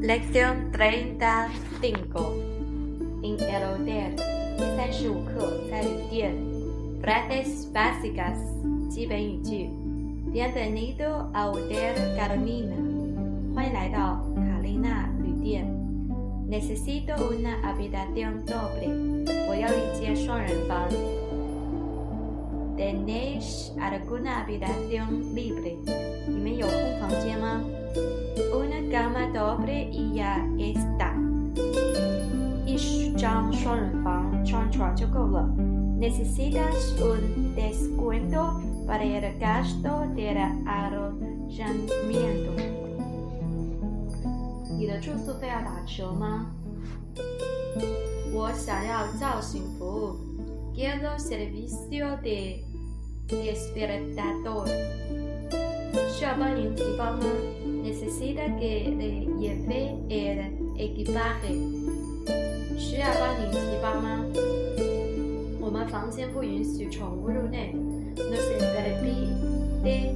Lección 35 En el hotel 第三十五课在旅店 Frases básicas 基本语句 Bienvenido a Hotel Carolina 欢迎来到卡丽娜旅店 Necesito una habitación doble. Voy a ¿Tenéis alguna habitación libre? Una cama doble y ya está. Necesitas un descuento para el gasto del alojamiento. 你的住宿费要打折吗？我想要叫醒服务。Quiero servicio de despertador. 需要帮您提包吗？necesita que le lleve el equipaje. 需要帮您提包吗？我们房间不允许宠物入内。No se permite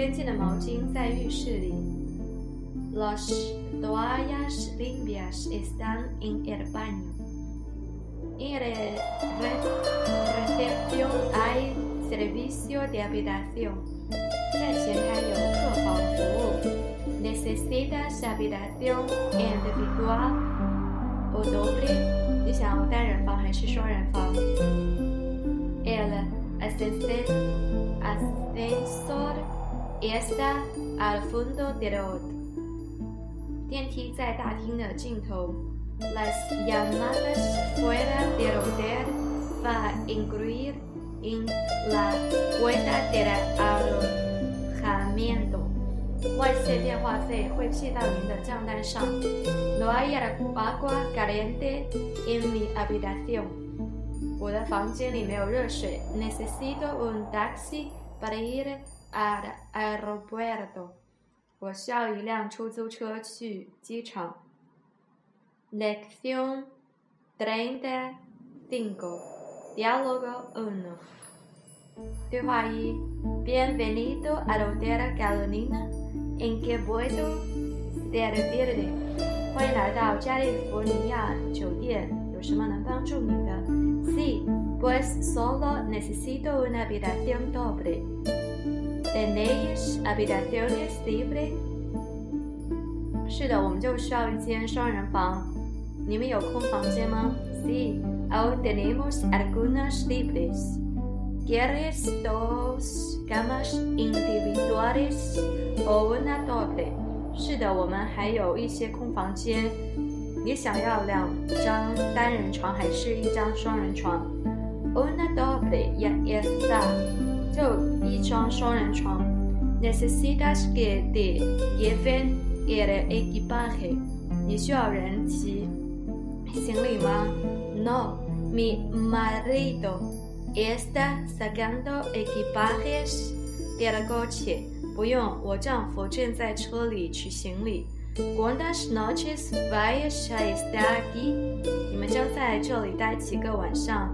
干净的毛巾在浴室里。Las toallas limpias están en el baño. En la recepción hay servicio de habitación. 在前台有客房服务。Necesitas habitación individual o doble？你想要单人房还是双人房？El ascensor está al fondo del hotel。电梯在大厅的尽头。Las llamadas fuera del hotel va a incluir en la cuenta del alojamiento. 外线电话费会记到您的账单上。No hay agua caliente en mi habitación. 我的房间里没有热水。Necesito un taxi para ir al aeropuerto. 我需要一辆出租车去机场。Lección treinta cinco. Diálogo 1. Bienvenido al Hotel Carolina. ¿En qué puedo servirle? 欢迎来到加利福尼亚酒店，有什么能帮助你的？Sí, pues solo necesito una habitación doble. ¿Tenéis habitaciones libres? 是的，我们就需要一间双人房。你们有空房间吗？Sí. Aún tenemos algunas libres. ¿Quieres dos camas individuales o una doble? 是的，我们还有一些空房间。你想要两张单人床还是一张双人床？Una doble ya está，就一张双人床。Necesitas que te lleven el equipaje？你需要人提行李吗？No, mi marido está sacando equipajes del coche. 不用，我丈夫正在车里取行李。¿Cuántas noches vais a estar aquí? 你们将在这里待几个晚上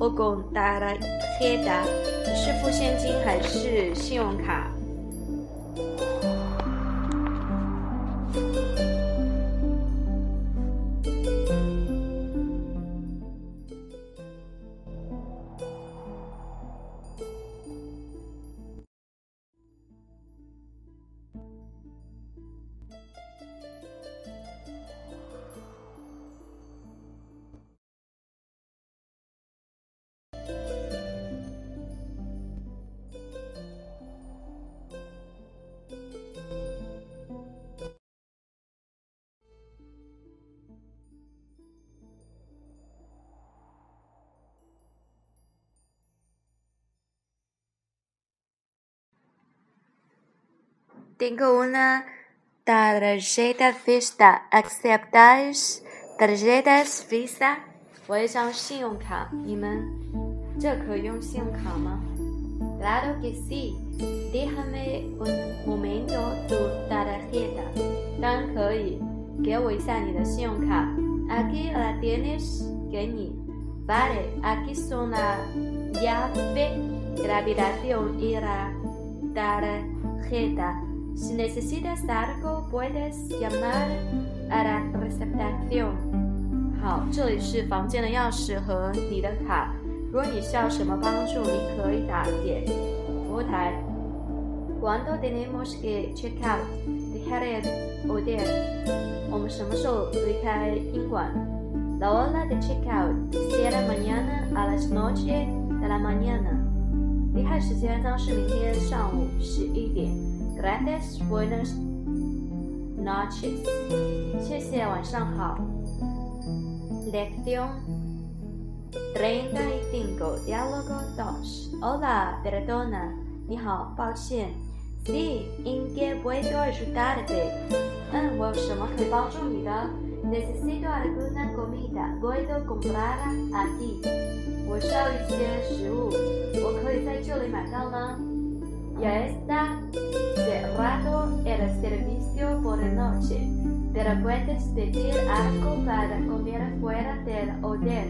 我共打了贴的，是付现金还是信用卡？tengo una tarjeta Visa. ¿Aceptáis tarjetas Visa? 我有一张信用卡，你们这可以用信用卡吗？Claro que sí. Déjame un momento tu tarjeta. 当然可以，给我一下你的信用卡。Aquí la tienes. 给你。Vale, aquí son la llave, la habitación y la tarjeta. Si necesitas algo, puedes llamar a la recepción. 好，这里是房间的钥匙和你的卡。如果你需要什么帮助，你可以打点服务台。Cuando tenemos que check out? Dejar el hotel. 我们什么时候离开宾馆？La hora de check out será mañana a las nueve de la mañana. 离开时间将是明天上午十一点。Gracias, buenas noches. 谢谢，晚上好。Lección 35. Diálogo 2. Hola, perdona. 你好，抱歉。Sí, ¿en qué puedo ayudarte? 嗯，我有什么可以帮助你的？Necesito alguna comida. ¿Puedo comprarla aquí? 我需要一些食物，我可以在这里买到吗 ？Ya está cerrado el servicio por la noche. Pero puedes pedir algo para comer fuera del hotel。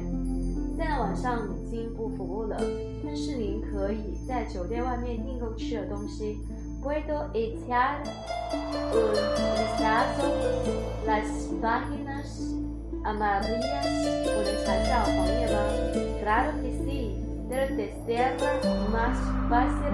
现在晚上已经不服务了，但是您可以在酒店外面订购吃的东西。Puedo echar un vistazo las páginas amarillas。我能查一下黄页吗？Claro que sí. Pero te será más fácil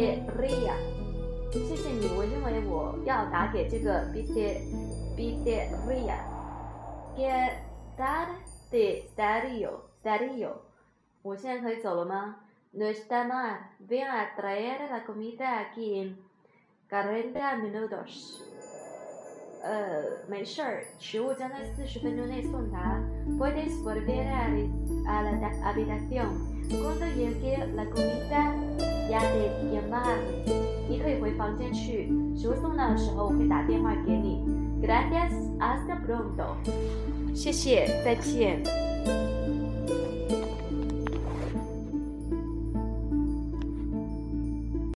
pizzeria。谢谢你，我认为我要打给这个 pizzeria。pizzería. ¿Qué tarde, Darío? Darío. No está mal. Ven a traer la comida aquí en 40 minutos. 呃，没事儿，食物将在四十分钟内送达。Puedes volver a, a la habitación. Cuando llegue la comida, ya te llamaré. 你可以回房间去，食物送到的时候我会打电话给你。Gracias, hasta pronto. 谢谢，再见。